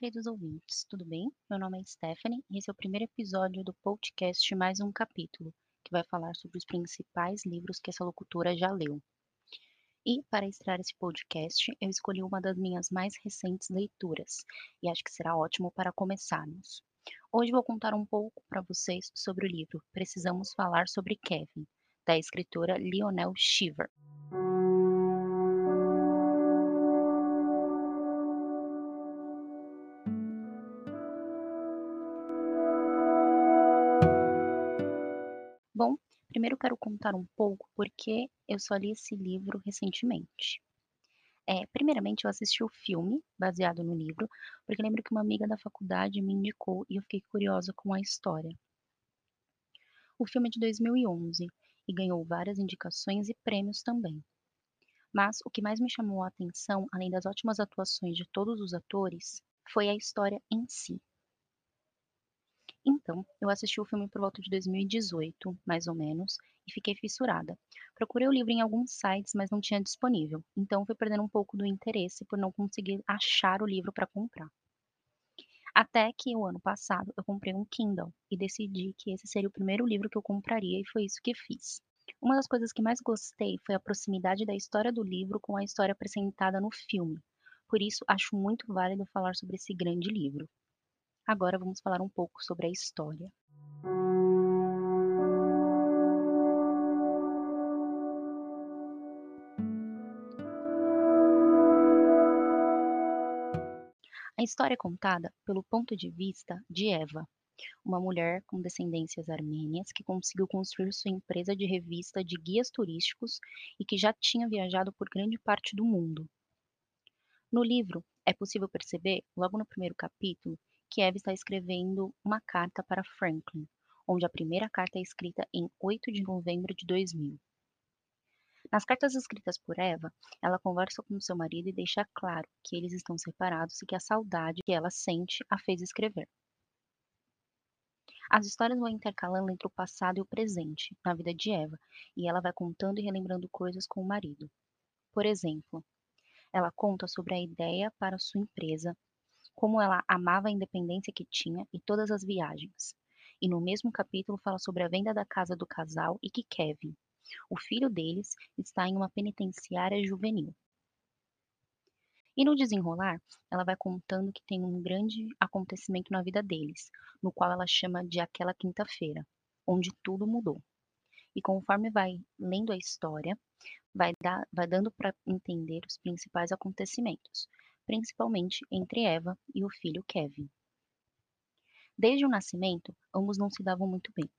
queridos ouvintes, tudo bem? Meu nome é Stephanie e esse é o primeiro episódio do podcast Mais um Capítulo, que vai falar sobre os principais livros que essa locutora já leu. E, para estrear esse podcast, eu escolhi uma das minhas mais recentes leituras, e acho que será ótimo para começarmos. Hoje vou contar um pouco para vocês sobre o livro Precisamos Falar sobre Kevin, da escritora Lionel Shiver. Primeiro quero contar um pouco porque eu só li esse livro recentemente. É, primeiramente, eu assisti o filme baseado no livro, porque lembro que uma amiga da faculdade me indicou e eu fiquei curiosa com a história. O filme é de 2011 e ganhou várias indicações e prêmios também. Mas o que mais me chamou a atenção, além das ótimas atuações de todos os atores, foi a história em si. Então, eu assisti o filme por volta de 2018, mais ou menos, e fiquei fissurada. Procurei o livro em alguns sites, mas não tinha disponível, então fui perdendo um pouco do interesse por não conseguir achar o livro para comprar. Até que o ano passado eu comprei um Kindle e decidi que esse seria o primeiro livro que eu compraria e foi isso que fiz. Uma das coisas que mais gostei foi a proximidade da história do livro com a história apresentada no filme. Por isso, acho muito válido falar sobre esse grande livro. Agora vamos falar um pouco sobre a história. A história é contada pelo ponto de vista de Eva, uma mulher com descendências armênias que conseguiu construir sua empresa de revista de guias turísticos e que já tinha viajado por grande parte do mundo. No livro, é possível perceber, logo no primeiro capítulo, Eve está escrevendo uma carta para Franklin, onde a primeira carta é escrita em 8 de novembro de 2000. Nas cartas escritas por Eva, ela conversa com seu marido e deixa claro que eles estão separados e que a saudade que ela sente a fez escrever. As histórias vão intercalando entre o passado e o presente, na vida de Eva, e ela vai contando e relembrando coisas com o marido. Por exemplo, ela conta sobre a ideia para sua empresa como ela amava a independência que tinha e todas as viagens. E no mesmo capítulo fala sobre a venda da casa do casal e que Kevin, o filho deles, está em uma penitenciária juvenil. E no desenrolar, ela vai contando que tem um grande acontecimento na vida deles, no qual ela chama de aquela quinta-feira, onde tudo mudou. E conforme vai lendo a história, vai, dar, vai dando para entender os principais acontecimentos, principalmente entre Eva e o filho Kevin. Desde o nascimento, ambos não se davam muito bem.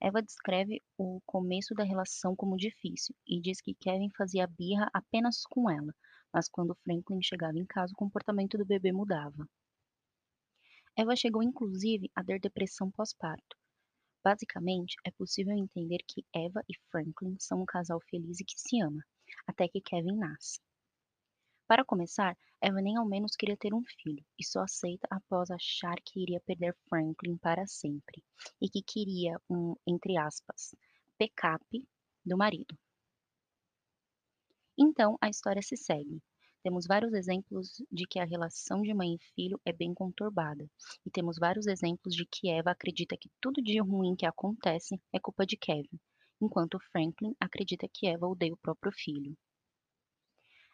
Eva descreve o começo da relação como difícil e diz que Kevin fazia birra apenas com ela, mas quando Franklin chegava em casa, o comportamento do bebê mudava. Eva chegou inclusive a ter depressão pós-parto. Basicamente, é possível entender que Eva e Franklin são um casal feliz e que se ama, até que Kevin nasce. Para começar, Eva nem ao menos queria ter um filho, e só aceita após achar que iria perder Franklin para sempre, e que queria um, entre aspas, backup do marido. Então, a história se segue. Temos vários exemplos de que a relação de mãe e filho é bem conturbada, e temos vários exemplos de que Eva acredita que tudo de ruim que acontece é culpa de Kevin, enquanto Franklin acredita que Eva odeia o próprio filho.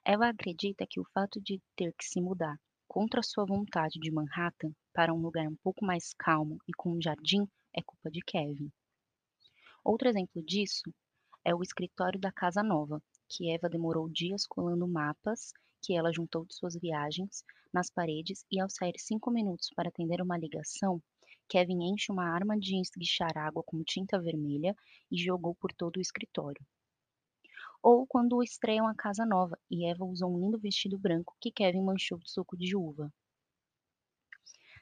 Ela acredita que o fato de ter que se mudar contra sua vontade de Manhattan para um lugar um pouco mais calmo e com um jardim é culpa de Kevin. Outro exemplo disso é o escritório da casa nova, que Eva demorou dias colando mapas que ela juntou de suas viagens nas paredes e ao sair cinco minutos para atender uma ligação, Kevin enche uma arma de esguichar água com tinta vermelha e jogou por todo o escritório ou quando estreiam a casa nova e Eva usou um lindo vestido branco que Kevin manchou de suco de uva.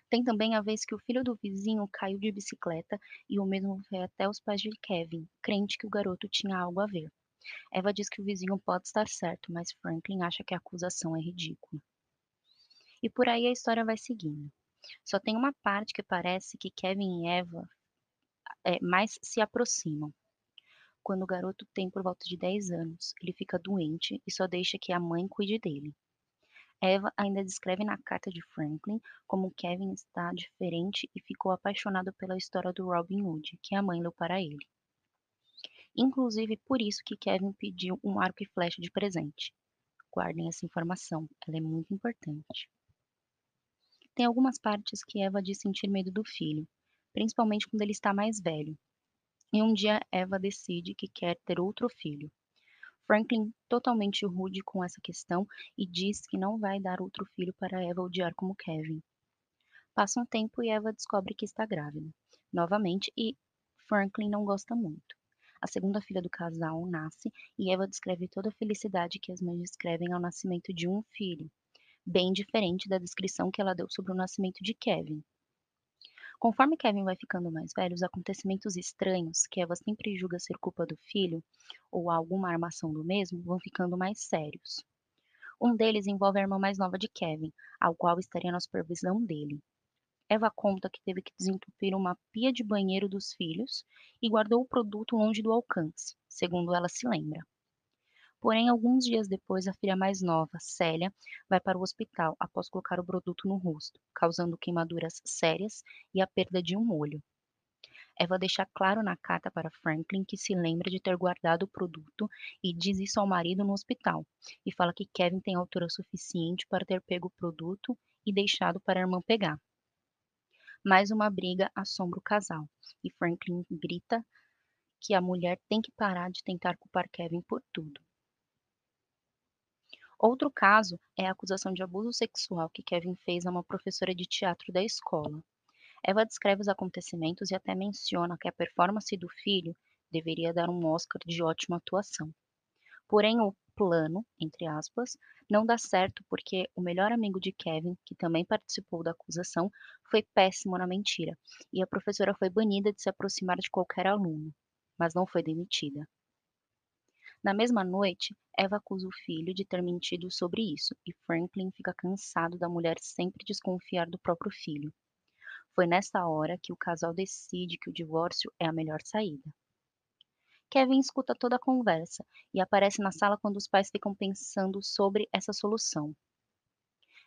Tem também a vez que o filho do vizinho caiu de bicicleta e o mesmo foi até os pais de Kevin, crente que o garoto tinha algo a ver. Eva diz que o vizinho pode estar certo, mas Franklin acha que a acusação é ridícula. E por aí a história vai seguindo. Só tem uma parte que parece que Kevin e Eva é, mais se aproximam. Quando o garoto tem por volta de 10 anos, ele fica doente e só deixa que a mãe cuide dele. Eva ainda descreve na carta de Franklin como Kevin está diferente e ficou apaixonado pela história do Robin Hood, que a mãe leu para ele. Inclusive por isso que Kevin pediu um arco e flecha de presente. Guardem essa informação, ela é muito importante. Tem algumas partes que Eva diz sentir medo do filho, principalmente quando ele está mais velho. E um dia Eva decide que quer ter outro filho. Franklin totalmente rude com essa questão e diz que não vai dar outro filho para Eva odiar como Kevin. Passa um tempo e Eva descobre que está grávida, novamente, e Franklin não gosta muito. A segunda filha do casal nasce e Eva descreve toda a felicidade que as mães descrevem ao nascimento de um filho, bem diferente da descrição que ela deu sobre o nascimento de Kevin. Conforme Kevin vai ficando mais velho, os acontecimentos estranhos, que Eva sempre julga ser culpa do filho, ou alguma armação do mesmo, vão ficando mais sérios. Um deles envolve a irmã mais nova de Kevin, ao qual estaria na supervisão dele. Eva conta que teve que desentupir uma pia de banheiro dos filhos e guardou o produto longe do alcance, segundo ela se lembra. Porém, alguns dias depois, a filha mais nova, Célia, vai para o hospital após colocar o produto no rosto, causando queimaduras sérias e a perda de um olho. Eva deixa claro na carta para Franklin que se lembra de ter guardado o produto e diz isso ao marido no hospital, e fala que Kevin tem altura suficiente para ter pego o produto e deixado para a irmã pegar. Mais uma briga assombra o casal, e Franklin grita que a mulher tem que parar de tentar culpar Kevin por tudo. Outro caso é a acusação de abuso sexual que Kevin fez a uma professora de teatro da escola. Eva descreve os acontecimentos e até menciona que a performance do filho deveria dar um Oscar de ótima atuação. Porém, o plano, entre aspas, não dá certo porque o melhor amigo de Kevin, que também participou da acusação, foi péssimo na mentira, e a professora foi banida de se aproximar de qualquer aluno, mas não foi demitida. Na mesma noite, Eva acusa o filho de ter mentido sobre isso e Franklin fica cansado da mulher sempre desconfiar do próprio filho. Foi nessa hora que o casal decide que o divórcio é a melhor saída. Kevin escuta toda a conversa e aparece na sala quando os pais ficam pensando sobre essa solução.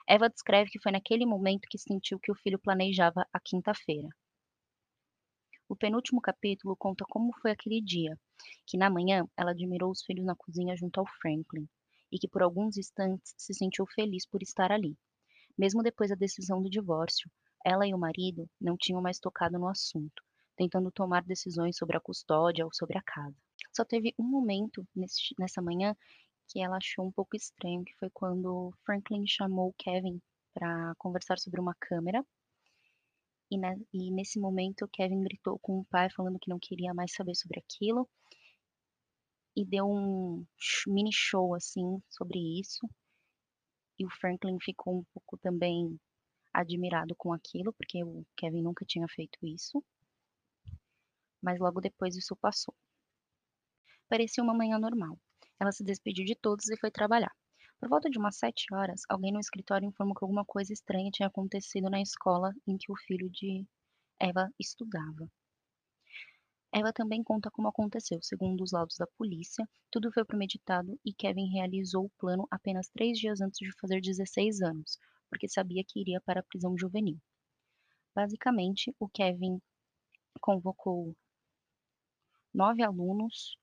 Eva descreve que foi naquele momento que sentiu que o filho planejava a quinta-feira. O penúltimo capítulo conta como foi aquele dia, que na manhã ela admirou os filhos na cozinha junto ao Franklin, e que por alguns instantes se sentiu feliz por estar ali. Mesmo depois da decisão do divórcio, ela e o marido não tinham mais tocado no assunto, tentando tomar decisões sobre a custódia ou sobre a casa. Só teve um momento nesse, nessa manhã que ela achou um pouco estranho, que foi quando Franklin chamou Kevin para conversar sobre uma câmera e, né, e nesse momento, Kevin gritou com o pai, falando que não queria mais saber sobre aquilo. E deu um mini show, assim, sobre isso. E o Franklin ficou um pouco também admirado com aquilo, porque o Kevin nunca tinha feito isso. Mas logo depois isso passou. Parecia uma manhã normal. Ela se despediu de todos e foi trabalhar. Por volta de umas sete horas, alguém no escritório informou que alguma coisa estranha tinha acontecido na escola em que o filho de Eva estudava. Eva também conta como aconteceu. Segundo os laudos da polícia, tudo foi premeditado e Kevin realizou o plano apenas três dias antes de fazer 16 anos, porque sabia que iria para a prisão juvenil. Basicamente, o Kevin convocou nove alunos,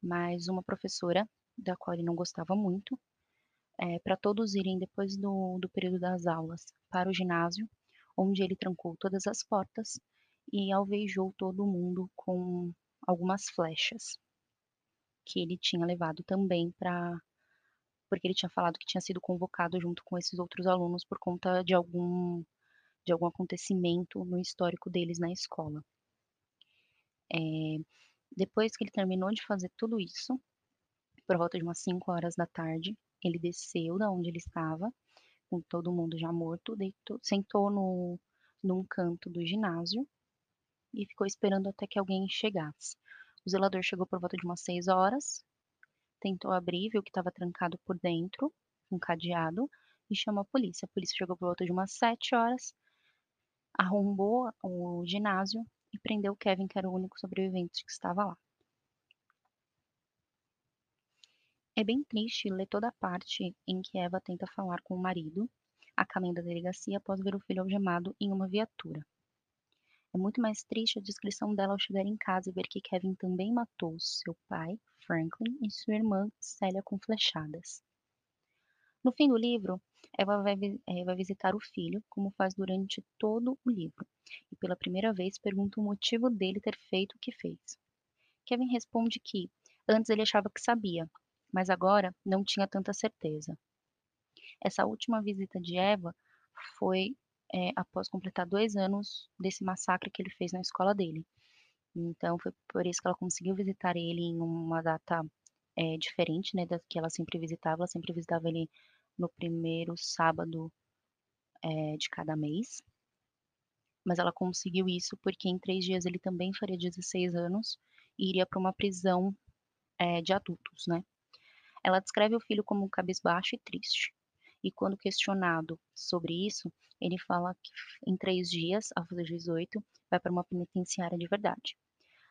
mais uma professora, da qual ele não gostava muito, é, para todos irem depois do, do período das aulas para o ginásio, onde ele trancou todas as portas e alvejou todo mundo com algumas flechas que ele tinha levado também para porque ele tinha falado que tinha sido convocado junto com esses outros alunos por conta de algum de algum acontecimento no histórico deles na escola. É, depois que ele terminou de fazer tudo isso, por volta de umas 5 horas da tarde, ele desceu da onde ele estava, com todo mundo já morto, deitou, sentou no, num canto do ginásio e ficou esperando até que alguém chegasse. O zelador chegou por volta de umas 6 horas, tentou abrir, viu que estava trancado por dentro, um cadeado, e chamou a polícia. A polícia chegou por volta de umas 7 horas, arrombou o ginásio e prendeu o Kevin, que era o único sobrevivente que estava lá. É bem triste ler toda a parte em que Eva tenta falar com o marido, a caminho da delegacia após ver o filho algemado em uma viatura. É muito mais triste a descrição dela ao chegar em casa e ver que Kevin também matou seu pai, Franklin, e sua irmã, Célia, com flechadas. No fim do livro, Eva vai, é, vai, visitar o filho, como faz durante todo o livro, e pela primeira vez pergunta o motivo dele ter feito o que fez. Kevin responde que antes ele achava que sabia, mas agora não tinha tanta certeza. Essa última visita de Eva foi é, após completar dois anos desse massacre que ele fez na escola dele. Então foi por isso que ela conseguiu visitar ele em uma data é, diferente, né, da que ela sempre visitava. Ela sempre visitava ele no primeiro sábado é, de cada mês. Mas ela conseguiu isso porque em três dias ele também faria 16 anos e iria para uma prisão é, de adultos, né? Ela descreve o filho como cabisbaixo e triste. E quando questionado sobre isso, ele fala que em três dias, ao fazer 18, vai para uma penitenciária de verdade.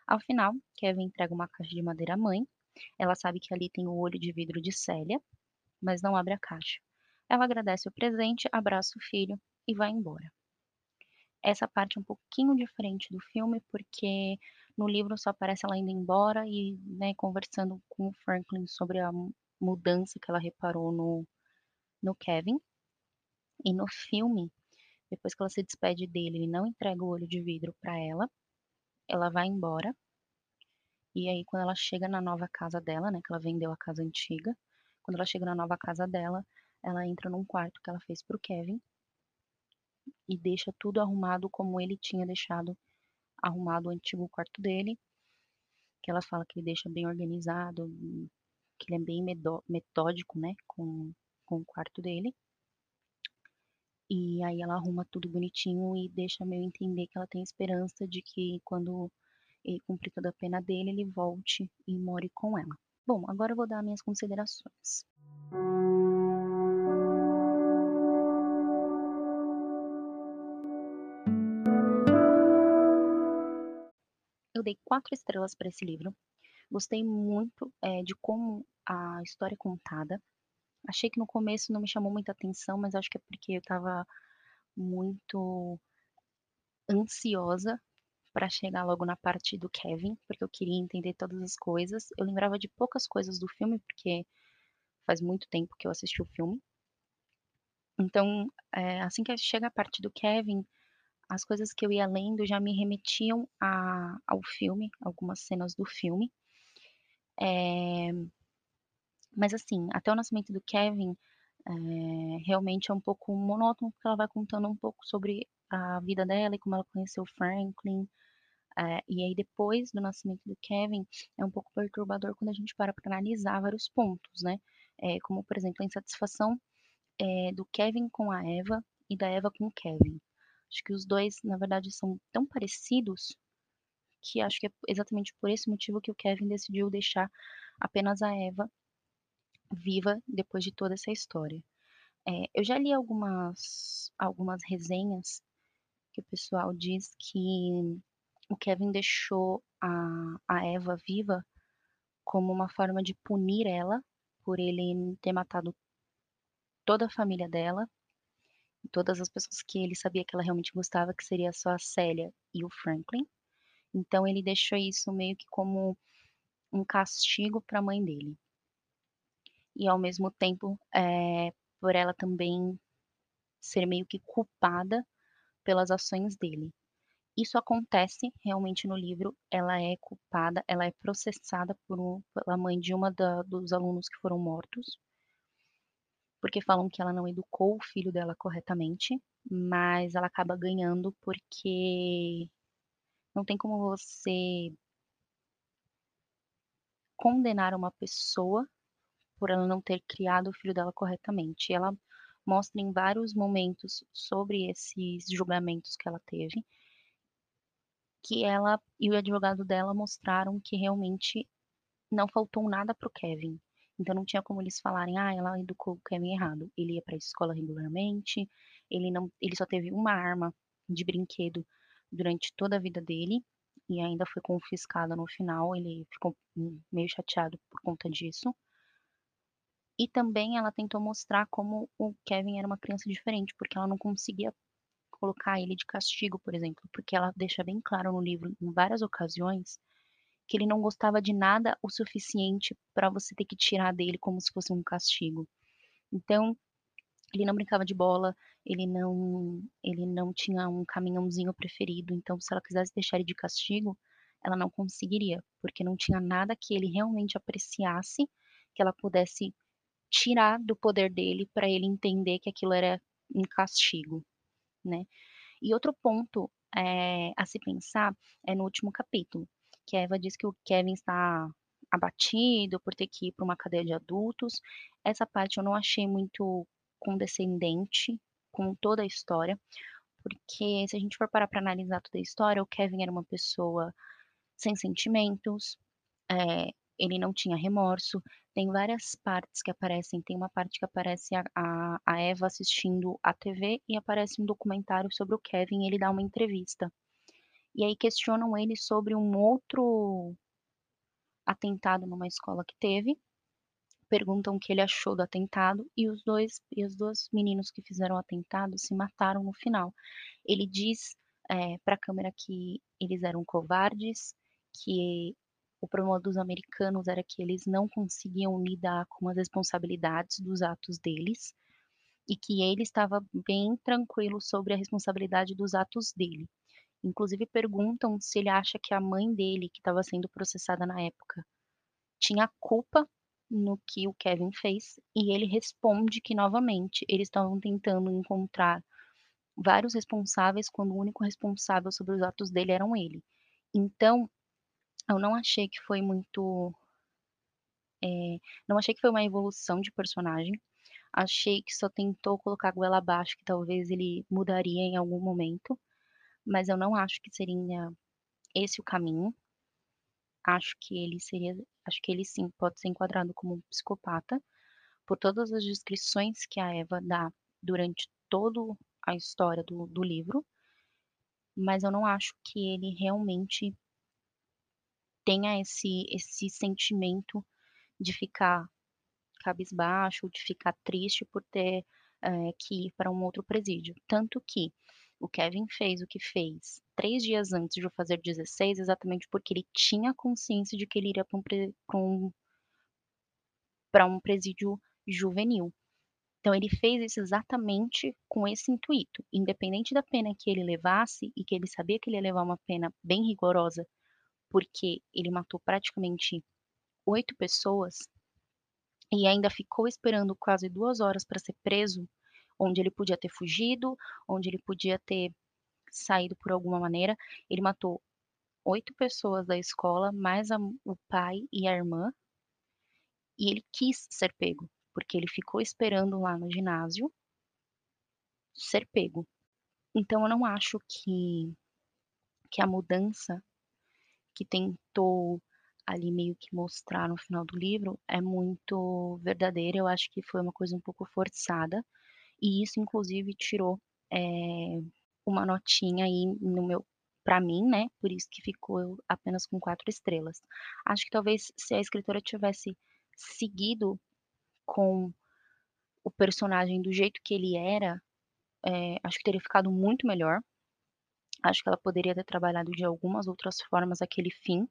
Ao final, Kevin entrega uma caixa de madeira à mãe. Ela sabe que ali tem o olho de vidro de Célia, mas não abre a caixa. Ela agradece o presente, abraça o filho e vai embora. Essa parte é um pouquinho diferente do filme, porque no livro só aparece ela indo embora e né, conversando com o Franklin sobre a mudança que ela reparou no, no Kevin. E no filme, depois que ela se despede dele, ele não entrega o olho de vidro para ela. Ela vai embora. E aí, quando ela chega na nova casa dela, né, que ela vendeu a casa antiga, quando ela chega na nova casa dela, ela entra num quarto que ela fez pro Kevin e deixa tudo arrumado como ele tinha deixado arrumado o antigo quarto dele. Que ela fala que ele deixa bem organizado, que ele é bem metódico, né, com, com o quarto dele. E aí ela arruma tudo bonitinho e deixa meio entender que ela tem esperança de que quando ele cumprir toda a pena dele, ele volte e more com ela. Bom, agora eu vou dar minhas considerações. Eu dei quatro estrelas para esse livro. Gostei muito é, de como a história é contada. Achei que no começo não me chamou muita atenção, mas acho que é porque eu estava muito ansiosa para chegar logo na parte do Kevin, porque eu queria entender todas as coisas. Eu lembrava de poucas coisas do filme, porque faz muito tempo que eu assisti o filme. Então, é, assim que chega a parte do Kevin, as coisas que eu ia lendo já me remetiam a, ao filme, algumas cenas do filme. É, mas assim, até o nascimento do Kevin, é, realmente é um pouco monótono, porque ela vai contando um pouco sobre a vida dela e como ela conheceu o Franklin. É, e aí, depois do nascimento do Kevin, é um pouco perturbador quando a gente para para analisar vários pontos, né? É, como, por exemplo, a insatisfação do Kevin com a Eva e da Eva com o Kevin. Acho que os dois, na verdade, são tão parecidos que acho que é exatamente por esse motivo que o Kevin decidiu deixar apenas a Eva viva depois de toda essa história. É, eu já li algumas, algumas resenhas que o pessoal diz que o Kevin deixou a, a Eva viva como uma forma de punir ela por ele ter matado toda a família dela, todas as pessoas que ele sabia que ela realmente gostava, que seria só a Célia e o Franklin. Então ele deixou isso meio que como um castigo para a mãe dele. E ao mesmo tempo, é, por ela também ser meio que culpada pelas ações dele. Isso acontece realmente no livro. Ela é culpada, ela é processada por um, pela mãe de uma da, dos alunos que foram mortos, porque falam que ela não educou o filho dela corretamente, mas ela acaba ganhando porque não tem como você condenar uma pessoa por ela não ter criado o filho dela corretamente. Ela mostra em vários momentos sobre esses julgamentos que ela teve, que ela e o advogado dela mostraram que realmente não faltou nada para o Kevin. Então não tinha como eles falarem, ah, ela educou o Kevin errado. Ele ia para a escola regularmente, ele não, ele só teve uma arma de brinquedo durante toda a vida dele e ainda foi confiscada no final. Ele ficou meio chateado por conta disso. E também ela tentou mostrar como o Kevin era uma criança diferente, porque ela não conseguia colocar ele de castigo, por exemplo, porque ela deixa bem claro no livro, em várias ocasiões, que ele não gostava de nada o suficiente para você ter que tirar dele como se fosse um castigo. Então, ele não brincava de bola, ele não ele não tinha um caminhãozinho preferido, então se ela quisesse deixar ele de castigo, ela não conseguiria, porque não tinha nada que ele realmente apreciasse, que ela pudesse tirar do poder dele para ele entender que aquilo era um castigo, né. E outro ponto, eh, a se pensar é no último capítulo, que Eva diz que o Kevin está abatido por ter que ir para uma cadeia de adultos. Essa parte eu não achei muito condescendente com toda a história, porque se a gente for parar para analisar toda a história, o Kevin era uma pessoa sem sentimentos, eh, ele não tinha remorso. Tem várias partes que aparecem, tem uma parte que aparece a a a Eva assistindo a TV e aparece um documentário sobre o Kevin ele dá uma entrevista. E aí questionam ele sobre um outro atentado numa escola que teve, perguntam o que ele achou do atentado e os dois e os 2 meninos que fizeram o atentado se mataram no final. Ele diz, eh, pra câmera que eles eram covardes, que o problema dos americanos era que eles não conseguiam lidar com as responsabilidades dos atos deles, e que ele estava bem tranquilo sobre a responsabilidade dos atos dele. Inclusive perguntam se ele acha que a mãe dele, que estava sendo processada na época, tinha culpa no que o Kevin fez, e ele responde que novamente eles estavam tentando encontrar vários responsáveis, quando o único responsável sobre os atos dele eram ele. Então, eu não achei que foi muito eh, não achei que foi uma evolução de personagem, achei que só tentou colocar a goela abaixo, que talvez ele mudaria em algum momento, mas eu não acho que seria esse o caminho. Acho que ele seria acho que ele sim pode ser enquadrado como um psicopata, por todas as descrições que a Eva dá durante todo a história do do livro, mas eu não acho que ele realmente tenha esse esse sentimento de ficar cabisbaixo, de ficar triste por ter, eh, que ir para um outro presídio. Tanto que o Kevin fez o que fez 3 dias antes de eu fazer 16, exatamente porque ele tinha consciência de que ele iria para um um um presídio juvenil. Então ele fez isso exatamente com esse intuito, independente da pena que ele levasse e que ele sabia que ele ia levar uma pena bem rigorosa, porque ele matou praticamente 8 pessoas e ainda ficou esperando quase 2 horas para ser preso, onde ele podia ter fugido, onde ele podia ter saído por alguma maneira. Ele matou 8 pessoas da escola, mais a o pai e a irmã. E ele quis ser pego, porque ele ficou esperando lá no ginásio ser pego. Então eu não acho que que a mudança que tentou ali meio que mostrar no final do livro é muito verdadeira, eu acho que foi uma coisa um pouco forçada, e isso inclusive tirou, eh, uma notinha aí no meu pra mim, né, por isso que ficou apenas com 4 estrelas. Acho que talvez se a escritora tivesse seguido com o personagem do jeito que ele era, eh, acho que teria ficado muito melhor. Acho que ela poderia ter trabalhado de algumas outras formas aquele fim.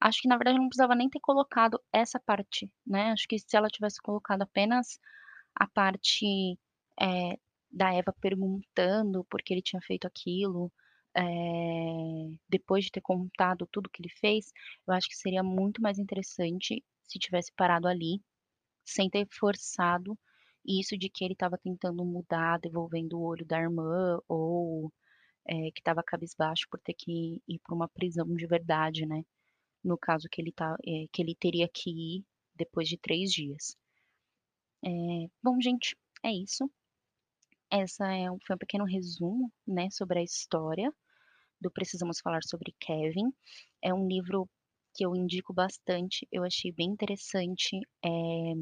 Acho que na verdade não precisava nem ter colocado essa parte, né, acho que se ela tivesse colocado apenas a parte, eh, da Eva perguntando por que ele tinha feito aquilo, eh, depois de ter contado tudo que ele fez, eu acho que seria muito mais interessante se tivesse parado ali, sem ter forçado isso de que ele estava tentando mudar, devolvendo o olho da irmã ou, eh, que estava cabisbaixo por ter que ir para uma prisão de verdade, né, no caso que ele tá eh, que ele teria que ir depois de 3 dias. Bom gente, é isso. Essa é foi um pequeno resumo, né, sobre a história do Precisamos Falar sobre Kevin. É um livro que eu indico bastante, eu achei bem interessante, eh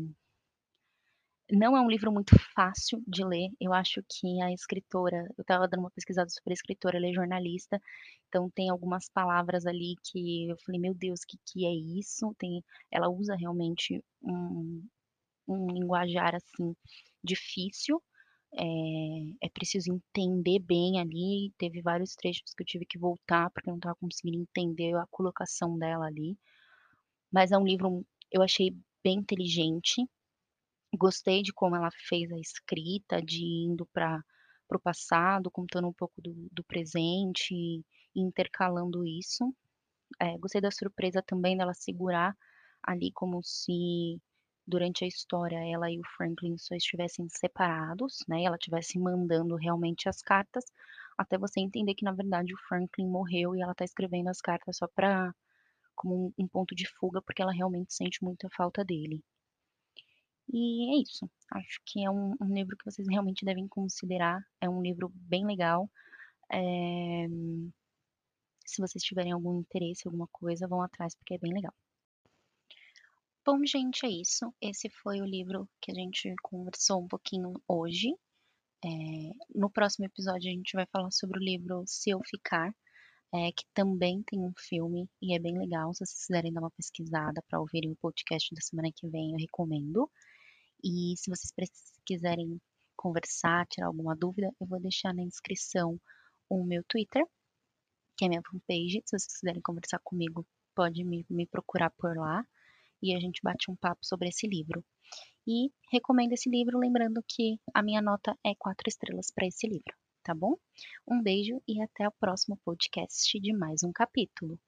não é um livro muito fácil de ler, eu acho que a escritora eu estava dando uma pesquisada sobre a escritora, ela é jornalista, então tem algumas palavras ali que eu falei: "Meu Deus, que que é isso?". Tem ela usa realmente um um linguajar assim difícil, é, é preciso entender bem ali. Teve vários trechos que eu tive que voltar porque eu não estava conseguindo entender a colocação dela ali. Mas é um livro, eu achei bem inteligente. Gostei de como ela fez a escrita, de indo para o passado, contando um pouco do, do presente e intercalando isso. É, gostei da surpresa também dela segurar ali como se durante a história ela e o Franklin só estivessem separados, né? Ela estivesse mandando realmente as cartas, até você entender que na verdade o Franklin morreu e ela está escrevendo as cartas só para como um, um ponto de fuga, porque ela realmente sente muita falta dele. E é isso. Acho que é um, um livro que vocês realmente devem considerar. É um livro bem legal. É... Se vocês tiverem algum interesse, alguma coisa, vão atrás, porque é bem legal. Bom, gente, é isso. Esse foi o livro que a gente conversou um pouquinho hoje. É... No próximo episódio, a gente vai falar sobre o livro Se Eu Ficar, é, que também tem um filme e é bem legal. Se vocês quiserem dar uma pesquisada para ouvirem o podcast da semana que vem, eu recomendo. E se vocês quiserem conversar, tirar alguma dúvida, eu vou deixar na inscrição o meu Twitter, que é minha fanpage. Se vocês quiserem conversar comigo, pode me, me procurar por lá e a gente bate um papo sobre esse livro. E recomendo esse livro, lembrando que a minha nota é quatro estrelas para esse livro, tá bom? Um beijo e até o próximo podcast de mais um capítulo.